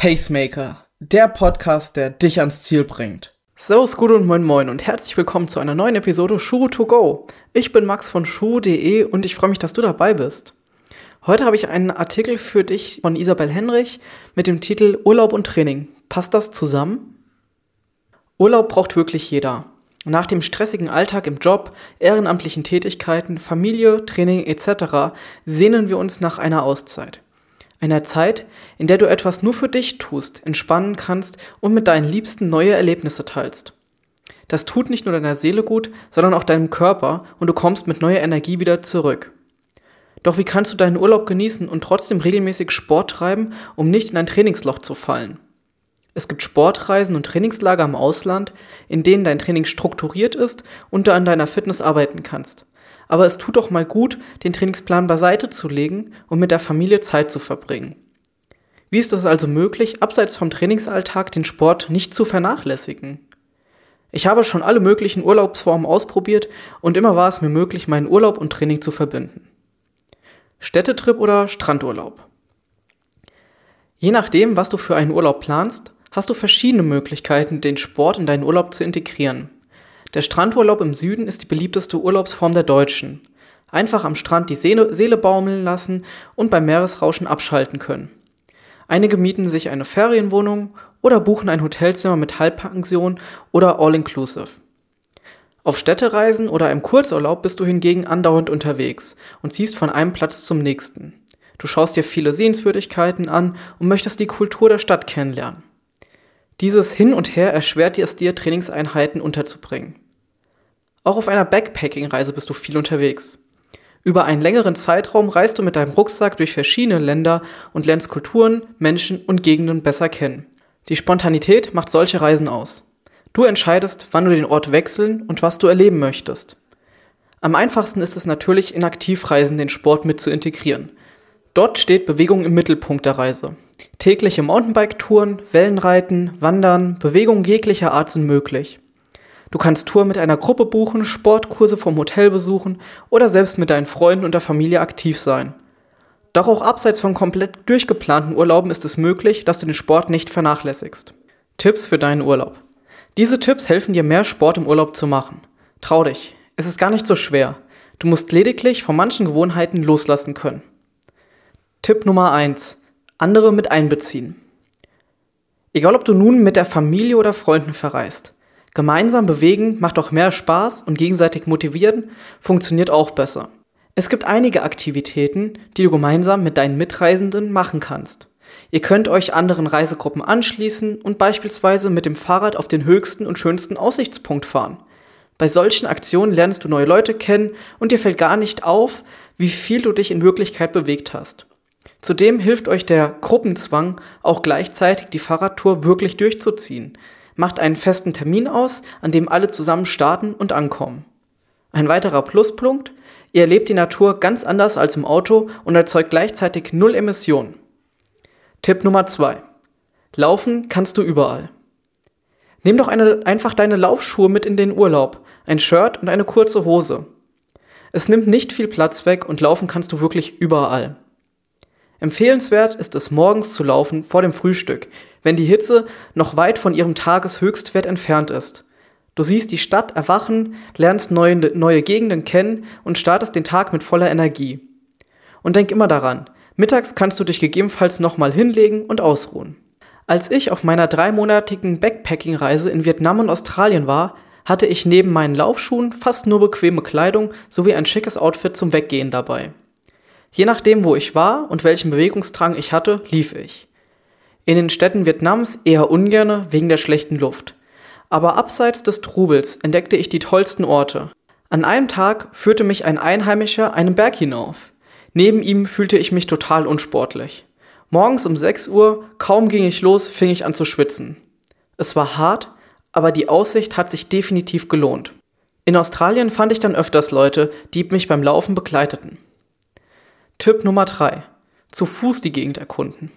Pacemaker, der Podcast, der dich ans Ziel bringt. Servus, gut und moin moin und herzlich willkommen zu einer neuen Episode Shuru to go. Ich bin Max von shuru.de und ich freue mich, dass du dabei bist. Heute habe ich einen Artikel für dich von Isabel Henrich mit dem Titel Urlaub und Training. Passt das zusammen? Urlaub braucht wirklich jeder. Nach dem stressigen Alltag im Job, ehrenamtlichen Tätigkeiten, Familie, Training etc. sehnen wir uns nach einer Auszeit. Einer Zeit, in der du etwas nur für dich tust, entspannen kannst und mit deinen Liebsten neue Erlebnisse teilst. Das tut nicht nur deiner Seele gut, sondern auch deinem Körper und du kommst mit neuer Energie wieder zurück. Doch wie kannst du deinen Urlaub genießen und trotzdem regelmäßig Sport treiben, um nicht in ein Trainingsloch zu fallen? Es gibt Sportreisen und Trainingslager im Ausland, in denen dein Training strukturiert ist und du an deiner Fitness arbeiten kannst. Aber es tut doch mal gut, den Trainingsplan beiseite zu legen und mit der Familie Zeit zu verbringen. Wie ist es also möglich, abseits vom Trainingsalltag den Sport nicht zu vernachlässigen? Ich habe schon alle möglichen Urlaubsformen ausprobiert und immer war es mir möglich, meinen Urlaub und Training zu verbinden. Städtetrip oder Strandurlaub? Je nachdem, was du für einen Urlaub planst, hast du verschiedene Möglichkeiten, den Sport in deinen Urlaub zu integrieren. Der Strandurlaub im Süden ist die beliebteste Urlaubsform der Deutschen. Einfach am Strand die Seele, Seele baumeln lassen und beim Meeresrauschen abschalten können. Einige mieten sich eine Ferienwohnung oder buchen ein Hotelzimmer mit Halbpension oder All-Inclusive. Auf Städtereisen oder im Kurzurlaub bist du hingegen andauernd unterwegs und ziehst von einem Platz zum nächsten. Du schaust dir viele Sehenswürdigkeiten an und möchtest die Kultur der Stadt kennenlernen. Dieses Hin und Her erschwert es dir, Trainingseinheiten unterzubringen. Auch auf einer Backpacking-Reise bist du viel unterwegs. Über einen längeren Zeitraum reist du mit deinem Rucksack durch verschiedene Länder und lernst Kulturen, Menschen und Gegenden besser kennen. Die Spontanität macht solche Reisen aus. Du entscheidest, wann du den Ort wechseln und was du erleben möchtest. Am einfachsten ist es natürlich, in Aktivreisen den Sport mit zu integrieren. Dort steht Bewegung im Mittelpunkt der Reise. Tägliche Mountainbike-Touren, Wellenreiten, Wandern, Bewegungen jeglicher Art sind möglich. Du kannst Touren mit einer Gruppe buchen, Sportkurse vom Hotel besuchen oder selbst mit deinen Freunden und der Familie aktiv sein. Doch auch abseits von komplett durchgeplanten Urlauben ist es möglich, dass du den Sport nicht vernachlässigst. Tipps für deinen Urlaub. Diese Tipps helfen dir mehr Sport im Urlaub zu machen. Trau dich, es ist gar nicht so schwer. Du musst lediglich von manchen Gewohnheiten loslassen können. Tipp Nummer 1. Andere mit einbeziehen. Egal ob du nun mit der Familie oder Freunden verreist. Gemeinsam bewegen macht auch mehr Spaß und gegenseitig motivieren funktioniert auch besser. Es gibt einige Aktivitäten, die du gemeinsam mit deinen Mitreisenden machen kannst. Ihr könnt euch anderen Reisegruppen anschließen und beispielsweise mit dem Fahrrad auf den höchsten und schönsten Aussichtspunkt fahren. Bei solchen Aktionen lernst du neue Leute kennen und dir fällt gar nicht auf, wie viel du dich in Wirklichkeit bewegt hast. Zudem hilft euch der Gruppenzwang, auch gleichzeitig die Fahrradtour wirklich durchzuziehen. Macht einen festen Termin aus, an dem alle zusammen starten und ankommen. Ein weiterer Pluspunkt, ihr erlebt die Natur ganz anders als im Auto und erzeugt gleichzeitig null Emissionen. Tipp Nummer 2. Laufen kannst du überall. Nimm doch eine, einfach deine Laufschuhe mit in den Urlaub, ein Shirt und eine kurze Hose. Es nimmt nicht viel Platz weg und laufen kannst du wirklich überall. Empfehlenswert ist es morgens zu laufen vor dem Frühstück, wenn die Hitze noch weit von ihrem Tageshöchstwert entfernt ist. Du siehst die Stadt erwachen, lernst neue, neue Gegenden kennen und startest den Tag mit voller Energie. Und denk immer daran, mittags kannst du dich gegebenenfalls nochmal hinlegen und ausruhen. Als ich auf meiner dreimonatigen Backpacking-Reise in Vietnam und Australien war, hatte ich neben meinen Laufschuhen fast nur bequeme Kleidung sowie ein schickes Outfit zum Weggehen dabei. Je nachdem, wo ich war und welchen Bewegungsdrang ich hatte, lief ich. In den Städten Vietnams eher ungerne wegen der schlechten Luft. Aber abseits des Trubels entdeckte ich die tollsten Orte. An einem Tag führte mich ein Einheimischer einen Berg hinauf. Neben ihm fühlte ich mich total unsportlich. Morgens um 6 Uhr, kaum ging ich los, fing ich an zu schwitzen. Es war hart, aber die Aussicht hat sich definitiv gelohnt. In Australien fand ich dann öfters Leute, die mich beim Laufen begleiteten. Tipp Nummer 3. Zu Fuß die Gegend erkunden.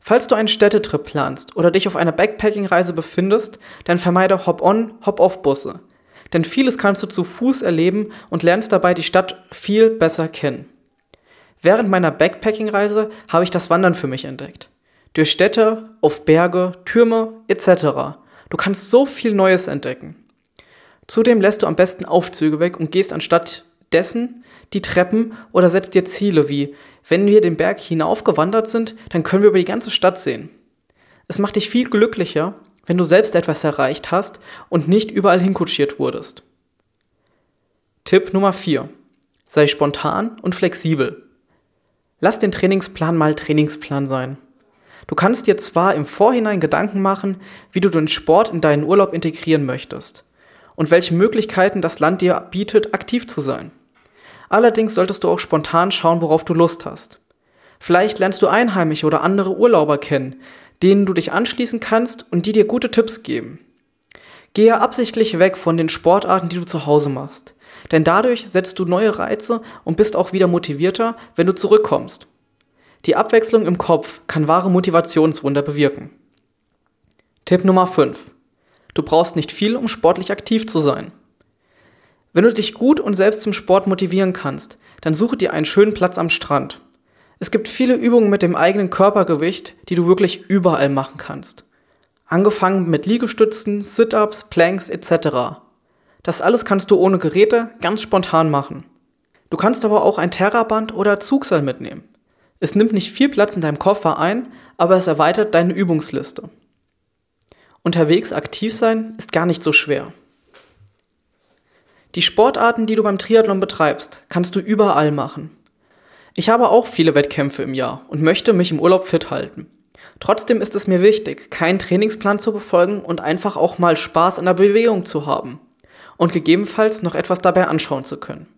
Falls du einen Städtetrip planst oder dich auf einer Backpacking-Reise befindest, dann vermeide Hop-on, Hop-off-Busse. Denn vieles kannst du zu Fuß erleben und lernst dabei die Stadt viel besser kennen. Während meiner Backpacking-Reise habe ich das Wandern für mich entdeckt. Durch Städte, auf Berge, Türme etc. Du kannst so viel Neues entdecken. Zudem lässt du am besten Aufzüge weg und gehst anstatt dessen die Treppen oder setzt dir Ziele wie, wenn wir den Berg hinaufgewandert sind, dann können wir über die ganze Stadt sehen. Es macht dich viel glücklicher, wenn du selbst etwas erreicht hast und nicht überall hinkutschiert wurdest. Tipp Nummer 4. Sei spontan und flexibel. Lass den Trainingsplan mal Trainingsplan sein. Du kannst dir zwar im Vorhinein Gedanken machen, wie du den Sport in deinen Urlaub integrieren möchtest und welche Möglichkeiten das Land dir bietet, aktiv zu sein. Allerdings solltest du auch spontan schauen, worauf du Lust hast. Vielleicht lernst du Einheimische oder andere Urlauber kennen, denen du dich anschließen kannst und die dir gute Tipps geben. Gehe absichtlich weg von den Sportarten, die du zu Hause machst, denn dadurch setzt du neue Reize und bist auch wieder motivierter, wenn du zurückkommst. Die Abwechslung im Kopf kann wahre Motivationswunder bewirken. Tipp Nummer 5. Du brauchst nicht viel, um sportlich aktiv zu sein. Wenn du dich gut und selbst zum Sport motivieren kannst, dann suche dir einen schönen Platz am Strand. Es gibt viele Übungen mit dem eigenen Körpergewicht, die du wirklich überall machen kannst. Angefangen mit Liegestützen, Sit-ups, Planks etc. Das alles kannst du ohne Geräte ganz spontan machen. Du kannst aber auch ein Terraband oder Zugseil mitnehmen. Es nimmt nicht viel Platz in deinem Koffer ein, aber es erweitert deine Übungsliste. Unterwegs aktiv sein ist gar nicht so schwer. Die Sportarten, die du beim Triathlon betreibst, kannst du überall machen. Ich habe auch viele Wettkämpfe im Jahr und möchte mich im Urlaub fit halten. Trotzdem ist es mir wichtig, keinen Trainingsplan zu befolgen und einfach auch mal Spaß an der Bewegung zu haben und gegebenenfalls noch etwas dabei anschauen zu können.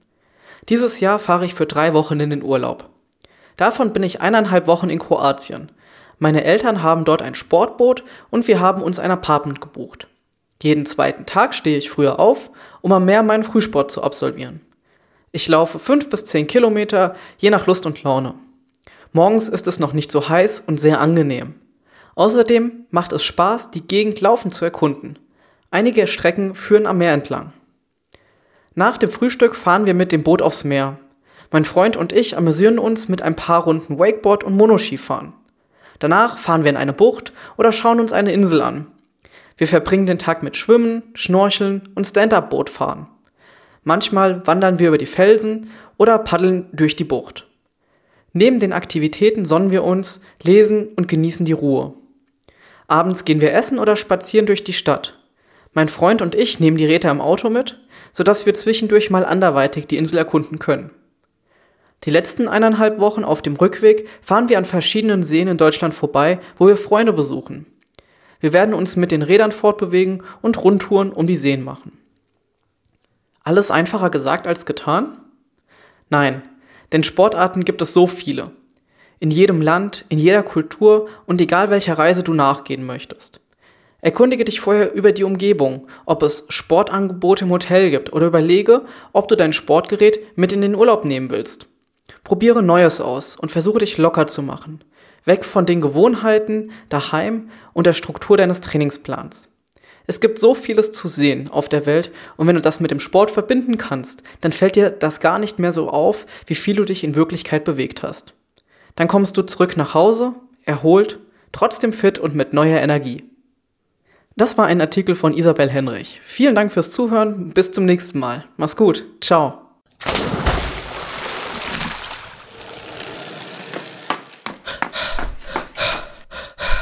Dieses Jahr fahre ich für drei Wochen in den Urlaub. Davon bin ich eineinhalb Wochen in Kroatien. Meine Eltern haben dort ein Sportboot und wir haben uns ein Apartment gebucht. Jeden zweiten Tag stehe ich früher auf, um am Meer meinen Frühsport zu absolvieren. Ich laufe 5 bis 10 Kilometer, je nach Lust und Laune. Morgens ist es noch nicht so heiß und sehr angenehm. Außerdem macht es Spaß, die Gegend laufend zu erkunden. Einige Strecken führen am Meer entlang. Nach dem Frühstück fahren wir mit dem Boot aufs Meer. Mein Freund und ich amüsieren uns mit ein paar Runden Wakeboard und Monoskifahren. Danach fahren wir in eine Bucht oder schauen uns eine Insel an. Wir verbringen den Tag mit Schwimmen, Schnorcheln und Stand-up-Bootfahren. Manchmal wandern wir über die Felsen oder paddeln durch die Bucht. Neben den Aktivitäten sonnen wir uns, lesen und genießen die Ruhe. Abends gehen wir essen oder spazieren durch die Stadt. Mein Freund und ich nehmen die Räder im Auto mit, sodass wir zwischendurch mal anderweitig die Insel erkunden können. Die letzten eineinhalb Wochen auf dem Rückweg fahren wir an verschiedenen Seen in Deutschland vorbei, wo wir Freunde besuchen. Wir werden uns mit den Rädern fortbewegen und Rundtouren um die Seen machen. Alles einfacher gesagt als getan? Nein, denn Sportarten gibt es so viele. In jedem Land, in jeder Kultur und egal welcher Reise du nachgehen möchtest. Erkundige dich vorher über die Umgebung, ob es Sportangebote im Hotel gibt oder überlege, ob du dein Sportgerät mit in den Urlaub nehmen willst. Probiere Neues aus und versuche dich locker zu machen. Weg von den Gewohnheiten daheim und der Struktur deines Trainingsplans. Es gibt so vieles zu sehen auf der Welt und wenn du das mit dem Sport verbinden kannst, dann fällt dir das gar nicht mehr so auf, wie viel du dich in Wirklichkeit bewegt hast. Dann kommst du zurück nach Hause, erholt, trotzdem fit und mit neuer Energie. Das war ein Artikel von Isabel Henrich. Vielen Dank fürs Zuhören, bis zum nächsten Mal. Mach's gut, ciao.